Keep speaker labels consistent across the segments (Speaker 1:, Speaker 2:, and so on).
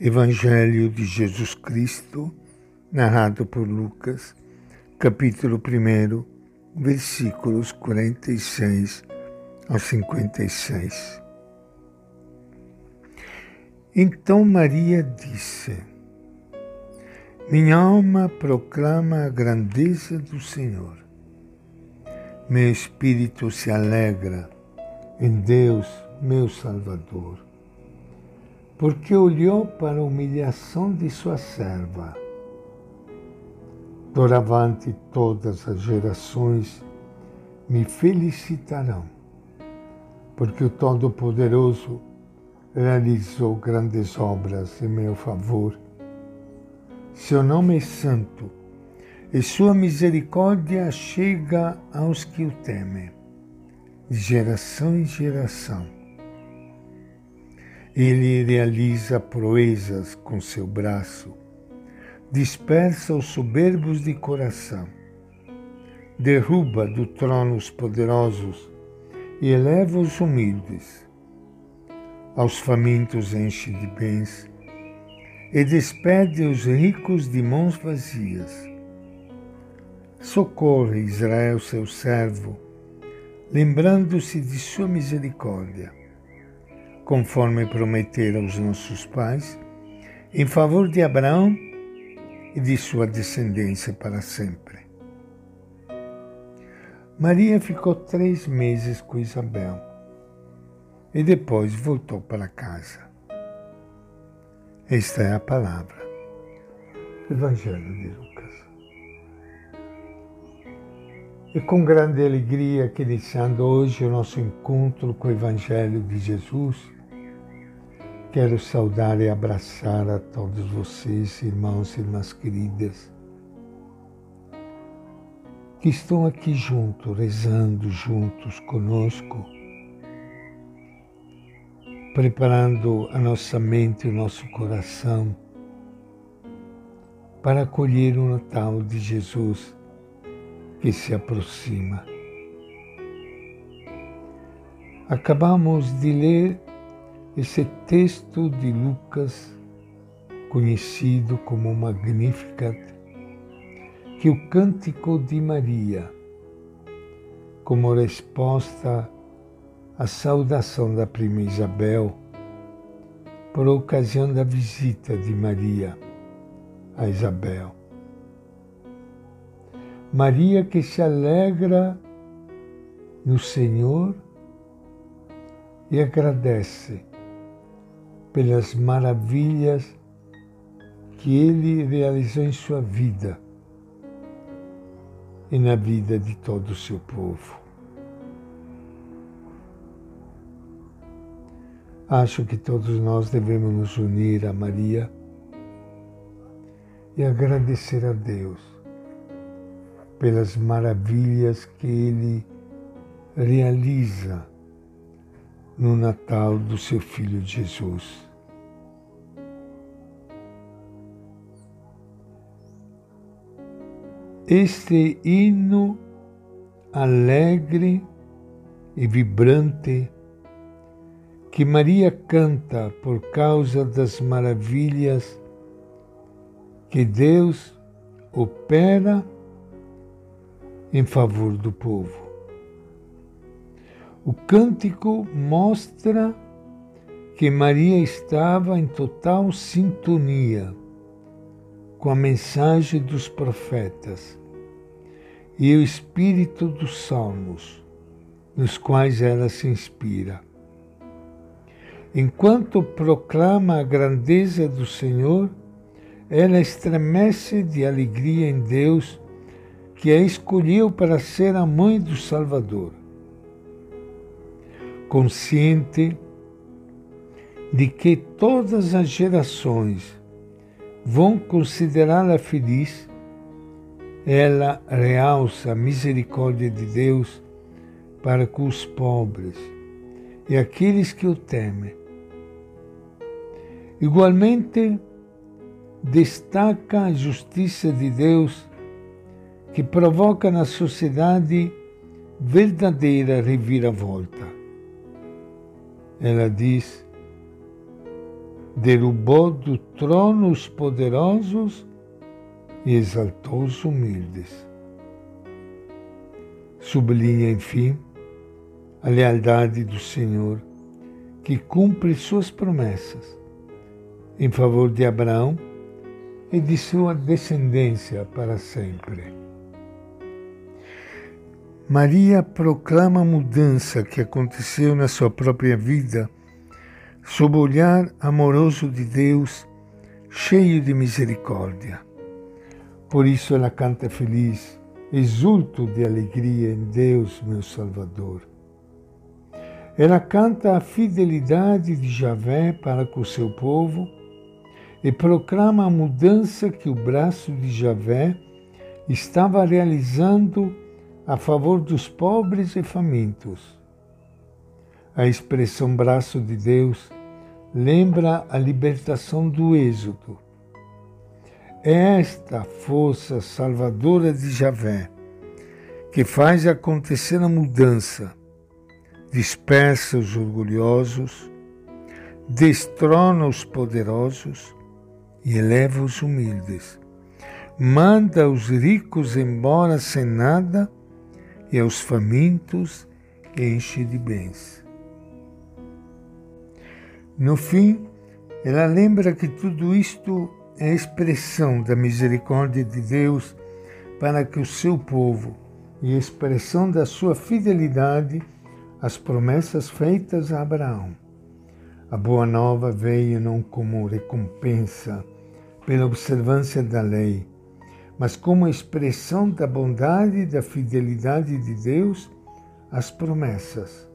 Speaker 1: Evangelho de Jesus Cristo, narrado por Lucas, capítulo 1, versículos 46 ao 56. Então Maria disse: Minha alma proclama a grandeza do Senhor. Meu espírito se alegra em Deus, meu Salvador, porque olhou para a humilhação de sua serva. Doravante todas as gerações me felicitarão, porque o Todo-Poderoso realizou grandes obras em meu favor. Seu nome é santo e sua misericórdia chega aos que o temem geração em geração. Ele realiza proezas com seu braço, dispersa os soberbos de coração, derruba do trono os poderosos e eleva os humildes. Aos famintos enche de bens e despede os ricos de mãos vazias. Socorre Israel, seu servo, lembrando-se de sua misericórdia, conforme prometera aos nossos pais, em favor de Abraão e de sua descendência para sempre. Maria ficou três meses com Isabel e depois voltou para casa. Esta é a palavra. Evangelho de Lucas. E com grande alegria que iniciando hoje o nosso encontro com o Evangelho de Jesus, quero saudar e abraçar a todos vocês, irmãos e irmãs queridas, que estão aqui juntos, rezando juntos conosco, preparando a nossa mente e o nosso coração para acolher o Natal de Jesus que se aproxima. Acabamos de ler esse texto de Lucas, conhecido como Magnificat, que o Cântico de Maria, como resposta à saudação da prima Isabel, por ocasião da visita de Maria a Isabel. Maria que se alegra no Senhor e agradece pelas maravilhas que Ele realizou em sua vida e na vida de todo o seu povo. Acho que todos nós devemos nos unir a Maria e agradecer a Deus pelas maravilhas que ele realiza no Natal do seu Filho Jesus. Este hino alegre e vibrante que Maria canta por causa das maravilhas que Deus opera em favor do povo. O cântico mostra que Maria estava em total sintonia com a mensagem dos profetas e o espírito dos salmos, nos quais ela se inspira. Enquanto proclama a grandeza do Senhor, ela estremece de alegria em Deus que a escolheu para ser a mãe do Salvador. Consciente de que todas as gerações vão considerá-la feliz, ela realça a misericórdia de Deus para com os pobres e aqueles que o temem. Igualmente, destaca a justiça de Deus que provoca na sociedade verdadeira reviravolta. Ela diz: derrubou do trono os poderosos e exaltou os humildes. Sublinha, enfim, a lealdade do Senhor, que cumpre suas promessas em favor de Abraão e de sua descendência para sempre. Maria proclama a mudança que aconteceu na sua própria vida sob o olhar amoroso de Deus, cheio de misericórdia. Por isso ela canta feliz, exulto de alegria em Deus, meu Salvador. Ela canta a fidelidade de Javé para com o seu povo e proclama a mudança que o braço de Javé estava realizando a favor dos pobres e famintos. A expressão braço de Deus lembra a libertação do Êxodo. Esta força salvadora de Javé que faz acontecer a mudança, dispersa os orgulhosos, destrona os poderosos e eleva os humildes. Manda os ricos embora sem nada e aos famintos enche de bens. No fim, ela lembra que tudo isto é expressão da misericórdia de Deus para que o seu povo e expressão da sua fidelidade às promessas feitas a Abraão. A boa nova veio não como recompensa pela observância da lei, mas como expressão da bondade e da fidelidade de Deus às promessas.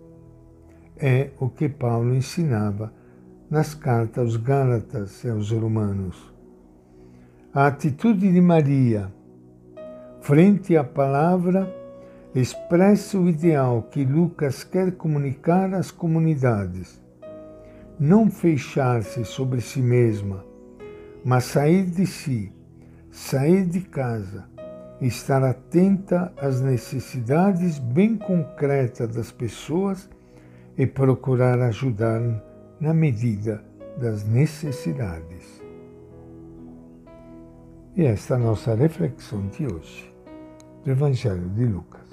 Speaker 1: É o que Paulo ensinava nas cartas aos Gálatas e aos Romanos. A atitude de Maria, frente à palavra, expressa o ideal que Lucas quer comunicar às comunidades. Não fechar-se sobre si mesma, mas sair de si sair de casa, estar atenta às necessidades bem concretas das pessoas e procurar ajudar na medida das necessidades. E esta é a nossa reflexão de hoje do Evangelho de Lucas.